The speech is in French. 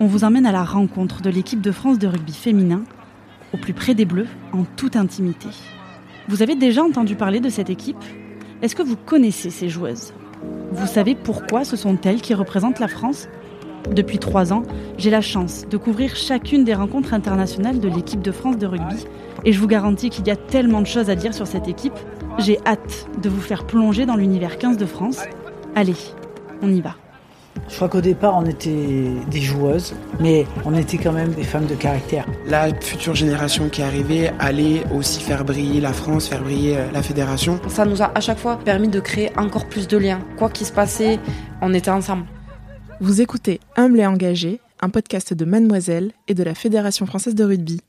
on vous emmène à la rencontre de l'équipe de France de rugby féminin, au plus près des Bleus, en toute intimité. Vous avez déjà entendu parler de cette équipe? Est-ce que vous connaissez ces joueuses? Vous savez pourquoi ce sont elles qui représentent la France? Depuis trois ans, j'ai la chance de couvrir chacune des rencontres internationales de l'équipe de France de rugby, et je vous garantis qu'il y a tellement de choses à dire sur cette équipe. J'ai hâte de vous faire plonger dans l'univers 15 de France. Allez, on y va. Je crois qu'au départ, on était des joueuses, mais on était quand même des femmes de caractère. La future génération qui est arrivée allait aussi faire briller la France, faire briller euh, la fédération. Ça nous a à chaque fois permis de créer encore plus de liens. Quoi qu'il se passait, on était ensemble. Vous écoutez Humble et engagé, un podcast de Mademoiselle et de la Fédération française de rugby.